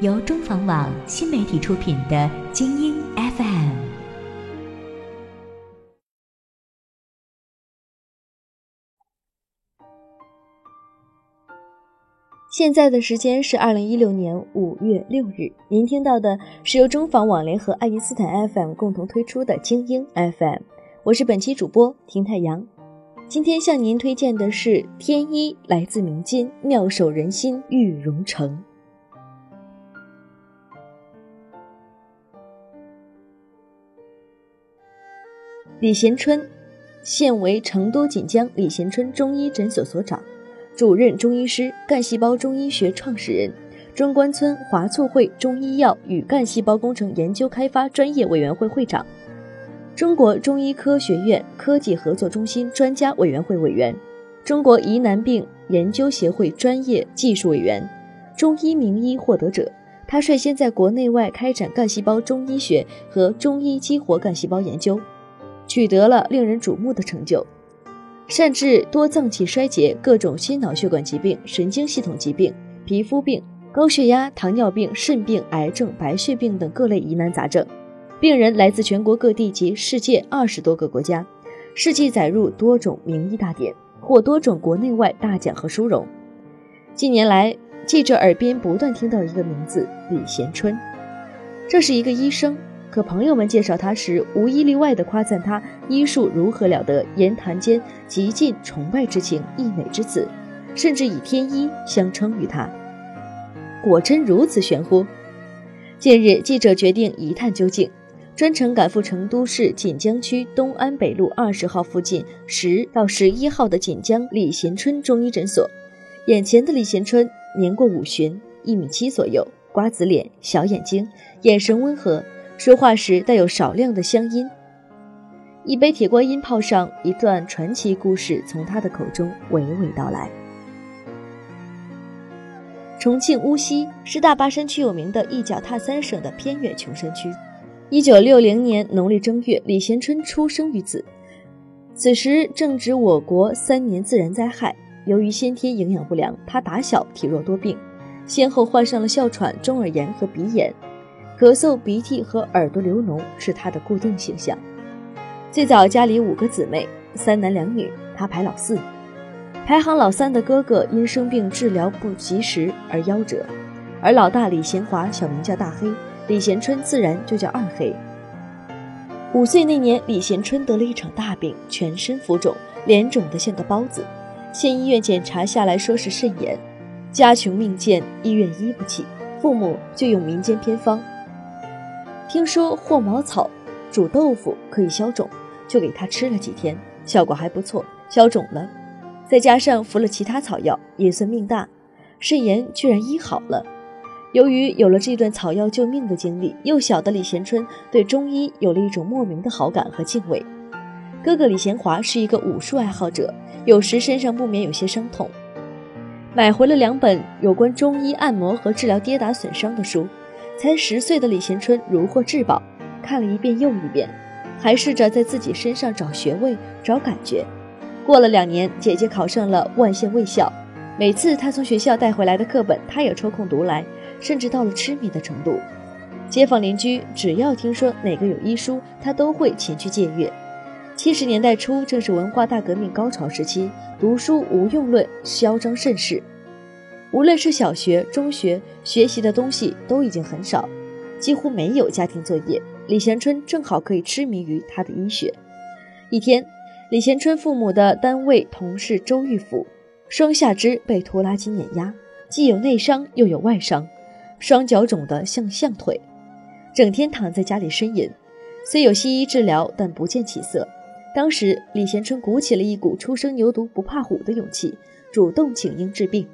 由中房网新媒体出品的《精英 FM》。现在的时间是二零一六年五月六日，您听到的是由中房网联合爱因斯坦 FM 共同推出的精英 FM，我是本期主播婷太阳。今天向您推荐的是天一来自民间，妙手仁心玉荣成。李贤春，现为成都锦江李贤春中医诊所所长。主任中医师，干细胞中医学创始人，中关村华促会中医药与干细胞工程研究开发专业委员会会长，中国中医科学院科技合作中心专家委员会委员，中国疑难病研究协会专业技术委员，中医名医获得者。他率先在国内外开展干细胞中医学和中医激活干细胞研究，取得了令人瞩目的成就。善治多脏器衰竭、各种心脑血管疾病、神经系统疾病、皮肤病、高血压、糖尿病、肾病、癌症、白血病等各类疑难杂症，病人来自全国各地及世界二十多个国家，事迹载入多种名医大典，获多种国内外大奖和殊荣。近年来，记者耳边不断听到一个名字李贤春，这是一个医生。可朋友们介绍他时，无一例外地夸赞他医术如何了得，言谈间极尽崇拜之情、溢美之词，甚至以天医相称于他。果真如此玄乎？近日，记者决定一探究竟，专程赶赴成都市锦江区东安北路二十号附近十到十一号的锦江李贤春中医诊所。眼前的李贤春年过五旬，一米七左右，瓜子脸，小眼睛，眼神温和。说话时带有少量的乡音。一杯铁观音泡上，一段传奇故事从他的口中娓娓道来。重庆巫溪是大巴山区有名的一脚踏三省的偏远穷山区。一九六零年农历正月，李贤春出生于此。此时正值我国三年自然灾害，由于先天营养不良，他打小体弱多病，先后患上了哮喘、中耳炎和鼻炎。咳嗽、鼻涕和耳朵流脓是他的固定形象。最早家里五个姊妹，三男两女，他排老四。排行老三的哥哥因生病治疗不及时而夭折，而老大李贤华小名叫大黑，李贤春自然就叫二黑。五岁那年，李贤春得了一场大病，全身浮肿，脸肿得像个包子。县医院检查下来说是肾炎，家穷命贱，医院医不起，父母就用民间偏方。听说霍茅草煮豆腐可以消肿，就给他吃了几天，效果还不错，消肿了。再加上服了其他草药，也算命大，肾炎居然医好了。由于有了这段草药救命的经历，幼小的李贤春对中医有了一种莫名的好感和敬畏。哥哥李贤华是一个武术爱好者，有时身上不免有些伤痛，买回了两本有关中医按摩和治疗跌打损伤的书。才十岁的李贤春如获至宝，看了一遍又一遍，还试着在自己身上找穴位、找感觉。过了两年，姐姐考上了万县卫校，每次她从学校带回来的课本，他也抽空读来，甚至到了痴迷的程度。街坊邻居只要听说哪个有医书，他都会前去借阅。七十年代初，正是文化大革命高潮时期，读书无用论嚣张甚是。无论是小学、中学，学习的东西都已经很少，几乎没有家庭作业。李贤春正好可以痴迷于他的医学。一天，李贤春父母的单位同事周玉甫，双下肢被拖拉机碾压，既有内伤又有外伤，双脚肿得像象腿，整天躺在家里呻吟。虽有西医治疗，但不见起色。当时，李贤春鼓起了一股初生牛犊不怕虎的勇气，主动请缨治病。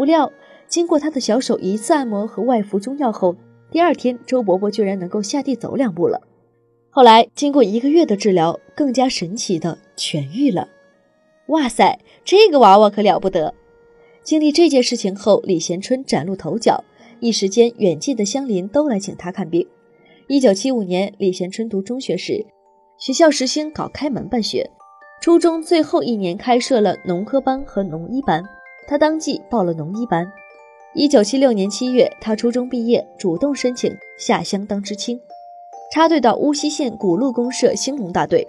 不料，经过他的小手一次按摩和外服中药后，第二天周伯伯居然能够下地走两步了。后来经过一个月的治疗，更加神奇的痊愈了。哇塞，这个娃娃可了不得！经历这件事情后，李贤春崭露头角，一时间远近的乡邻都来请他看病。一九七五年，李贤春读中学时，学校实行搞开门办学，初中最后一年开设了农科班和农医班，他当即报了农医班。一九七六年七月，他初中毕业，主动申请下乡当知青，插队到乌溪县古路公社兴农大队。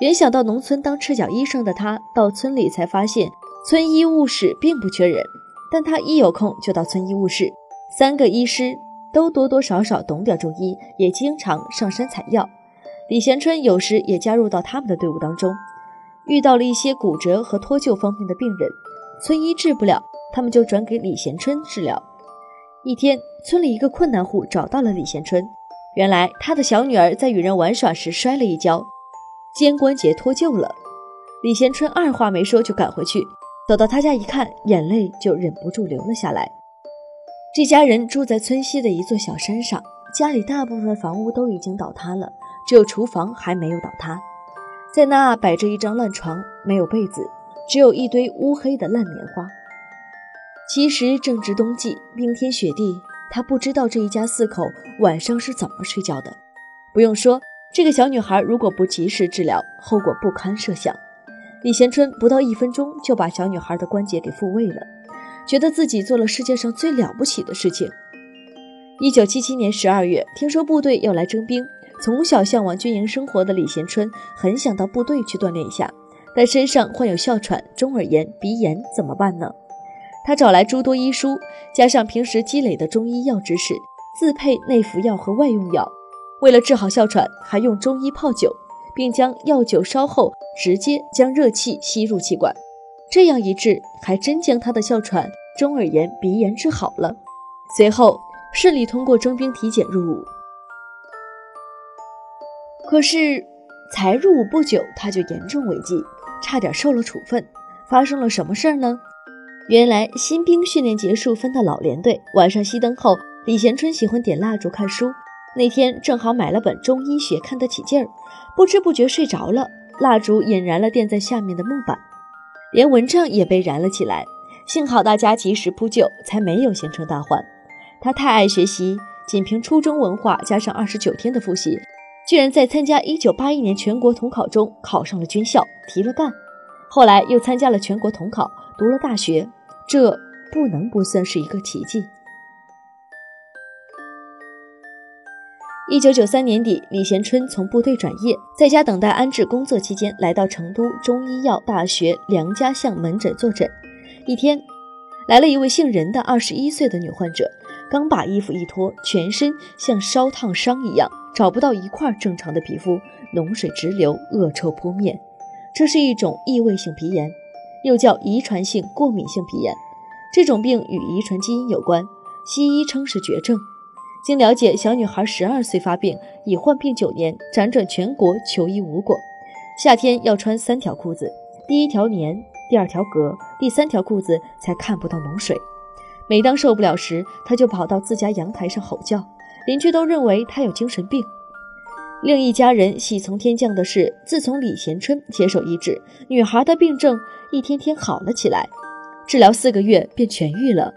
原想到农村当赤脚医生的他，到村里才发现村医务室并不缺人，但他一有空就到村医务室，三个医师都多多少少懂点中医，也经常上山采药。李贤春有时也加入到他们的队伍当中，遇到了一些骨折和脱臼方面的病人，村医治不了，他们就转给李贤春治疗。一天，村里一个困难户找到了李贤春，原来他的小女儿在与人玩耍时摔了一跤。肩关节脱臼了，李贤春二话没说就赶回去，走到他家一看，眼泪就忍不住流了下来。这家人住在村西的一座小山上，家里大部分房屋都已经倒塌了，只有厨房还没有倒塌。在那摆着一张烂床，没有被子，只有一堆乌黑的烂棉花。其实正值冬季，冰天雪地，他不知道这一家四口晚上是怎么睡觉的。不用说。这个小女孩如果不及时治疗，后果不堪设想。李贤春不到一分钟就把小女孩的关节给复位了，觉得自己做了世界上最了不起的事情。一九七七年十二月，听说部队要来征兵，从小向往军营生活的李贤春很想到部队去锻炼一下，但身上患有哮喘、中耳炎、鼻炎，怎么办呢？他找来诸多医书，加上平时积累的中医药知识，自配内服药和外用药。为了治好哮喘，还用中医泡酒，并将药酒烧后，直接将热气吸入气管。这样一治，还真将他的哮喘、中耳炎、鼻炎治好了。随后顺利通过征兵体检入伍。可是才入伍不久，他就严重违纪，差点受了处分。发生了什么事儿呢？原来新兵训练结束，分到老连队，晚上熄灯后，李贤春喜欢点蜡烛看书。那天正好买了本中医学，看得起劲儿，不知不觉睡着了。蜡烛引燃了垫在下面的木板，连蚊帐也被燃了起来。幸好大家及时扑救，才没有形成大患。他太爱学习，仅凭初中文化加上二十九天的复习，居然在参加一九八一年全国统考中考上了军校，提了干。后来又参加了全国统考，读了大学，这不能不算是一个奇迹。一九九三年底，李贤春从部队转业，在家等待安置工作期间，来到成都中医药大学梁家巷门诊坐诊。一天，来了一位姓任的二十一岁的女患者，刚把衣服一脱，全身像烧烫伤一样，找不到一块正常的皮肤，脓水直流，恶臭扑面。这是一种异位性皮炎，又叫遗传性过敏性皮炎。这种病与遗传基因有关，西医称是绝症。经了解，小女孩十二岁发病，已患病九年，辗转全国求医无果。夏天要穿三条裤子，第一条棉，第二条格，第三条裤子才看不到脓水。每当受不了时，她就跑到自家阳台上吼叫，邻居都认为他有精神病。另一家人喜从天降的是，自从李贤春接受医治，女孩的病症一天天好了起来，治疗四个月便痊愈了。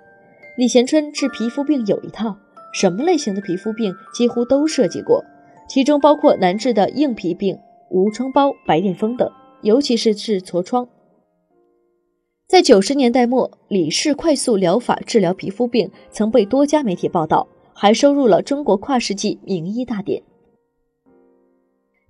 李贤春治皮肤病有一套。什么类型的皮肤病几乎都涉及过，其中包括难治的硬皮病、无疮包、白癜风等，尤其是治痤疮。在九十年代末，李氏快速疗法治疗皮肤病曾被多家媒体报道，还收入了中国跨世纪名医大典。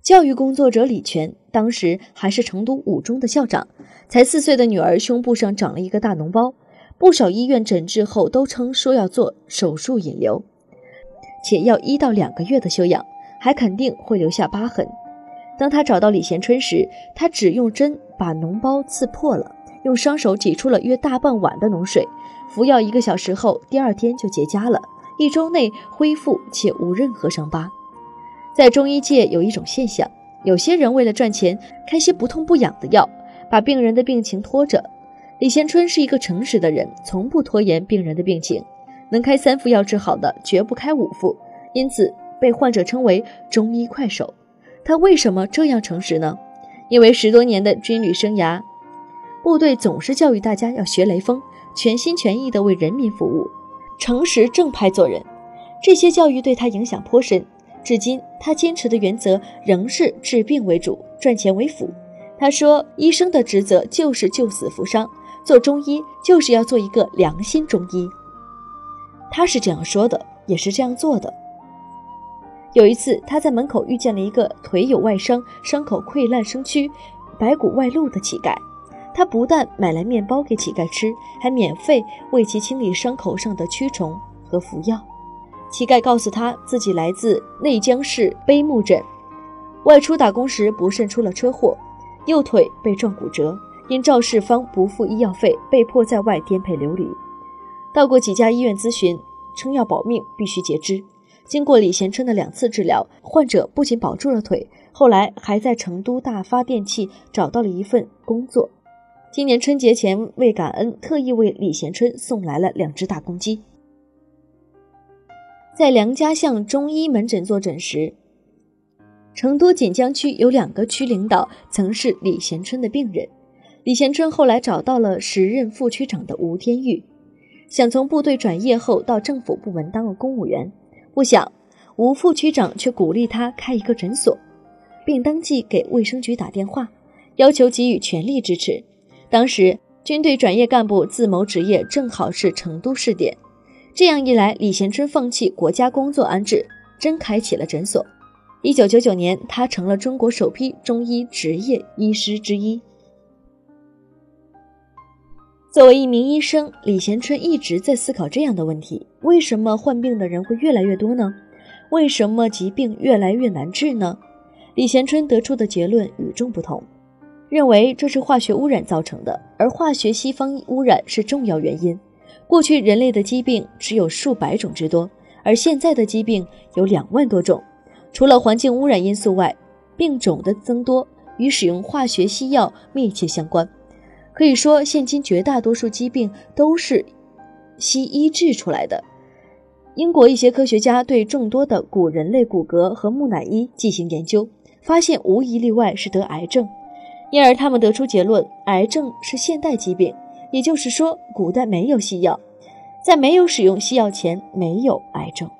教育工作者李全当时还是成都五中的校长，才四岁的女儿胸部上长了一个大脓包，不少医院诊治后都称说要做手术引流。且要一到两个月的休养，还肯定会留下疤痕。当他找到李贤春时，他只用针把脓包刺破了，用双手挤出了约大半碗的脓水，服药一个小时后，第二天就结痂了，一周内恢复且无任何伤疤。在中医界有一种现象，有些人为了赚钱，开些不痛不痒的药，把病人的病情拖着。李贤春是一个诚实的人，从不拖延病人的病情。能开三副药治好的，绝不开五副，因此被患者称为“中医快手”。他为什么这样诚实呢？因为十多年的军旅生涯，部队总是教育大家要学雷锋，全心全意地为人民服务，诚实正派做人。这些教育对他影响颇深，至今他坚持的原则仍是治病为主，赚钱为辅。他说：“医生的职责就是救死扶伤，做中医就是要做一个良心中医。”他是这样说的，也是这样做的。有一次，他在门口遇见了一个腿有外伤、伤口溃烂生蛆、白骨外露的乞丐。他不但买来面包给乞丐吃，还免费为其清理伤口上的蛆虫和服药。乞丐告诉他自己来自内江市碑木镇，外出打工时不慎出了车祸，右腿被撞骨折，因肇事方不付医药费，被迫在外颠沛流离。到过几家医院咨询，称要保命必须截肢。经过李贤春的两次治疗，患者不仅保住了腿，后来还在成都大发电器找到了一份工作。今年春节前为感恩，特意为李贤春送来了两只大公鸡。在梁家巷中医门诊坐诊时，成都锦江区有两个区领导曾是李贤春的病人。李贤春后来找到了时任副区长的吴天玉，想从部队转业后到政府部门当个公务员。不想，吴副区长却鼓励他开一个诊所，并当即给卫生局打电话，要求给予全力支持。当时军队转业干部自谋职业，正好是成都试点。这样一来，李贤春放弃国家工作安置，真开启了诊所。一九九九年，他成了中国首批中医执业医师之一。作为一名医生，李贤春一直在思考这样的问题：为什么患病的人会越来越多呢？为什么疾病越来越难治呢？李贤春得出的结论与众不同，认为这是化学污染造成的，而化学西方污染是重要原因。过去人类的疾病只有数百种之多，而现在的疾病有两万多种。除了环境污染因素外，病种的增多与使用化学西药密切相关。可以说，现今绝大多数疾病都是西医治出来的。英国一些科学家对众多的古人类骨骼和木乃伊进行研究，发现无一例外是得癌症，因而他们得出结论：癌症是现代疾病。也就是说，古代没有西药，在没有使用西药前没有癌症。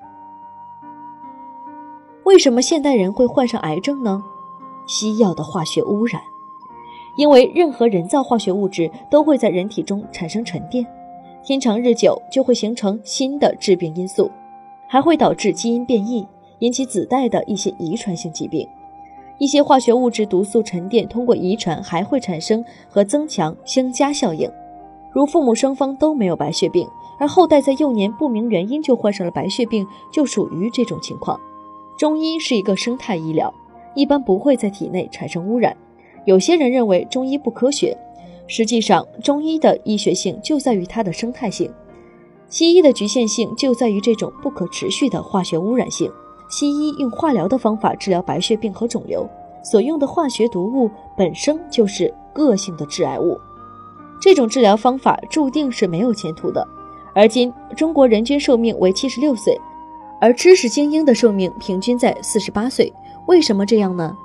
为什么现代人会患上癌症呢？西药的化学污染。因为任何人造化学物质都会在人体中产生沉淀，天长日久就会形成新的致病因素，还会导致基因变异，引起子代的一些遗传性疾病。一些化学物质毒素沉淀通过遗传还会产生和增强相加效应，如父母双方都没有白血病，而后代在幼年不明原因就患上了白血病，就属于这种情况。中医是一个生态医疗，一般不会在体内产生污染。有些人认为中医不科学，实际上中医的医学性就在于它的生态性，西医的局限性就在于这种不可持续的化学污染性。西医用化疗的方法治疗白血病和肿瘤，所用的化学毒物本身就是恶性的致癌物，这种治疗方法注定是没有前途的。而今中国人均寿命为七十六岁，而知识精英的寿命平均在四十八岁，为什么这样呢？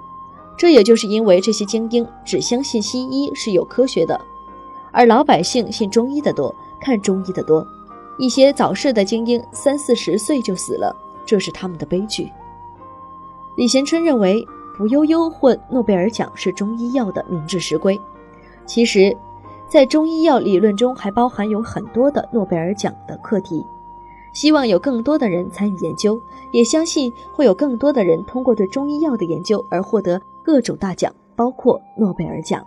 这也就是因为这些精英只相信西医是有科学的，而老百姓信中医的多，看中医的多。一些早逝的精英三四十岁就死了，这是他们的悲剧。李贤春认为，屠呦呦获诺贝尔奖是中医药的明智实归。其实，在中医药理论中还包含有很多的诺贝尔奖的课题。希望有更多的人参与研究，也相信会有更多的人通过对中医药的研究而获得各种大奖，包括诺贝尔奖。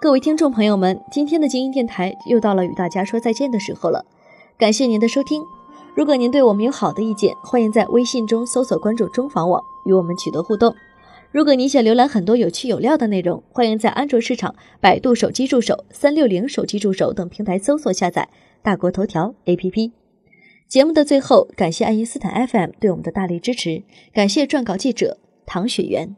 各位听众朋友们，今天的精英电台又到了与大家说再见的时候了，感谢您的收听。如果您对我们有好的意见，欢迎在微信中搜索关注中房网，与我们取得互动。如果你想浏览很多有趣有料的内容，欢迎在安卓市场、百度手机助手、三六零手机助手等平台搜索下载大国头条 APP。节目的最后，感谢爱因斯坦 FM 对我们的大力支持，感谢撰稿记者唐雪媛。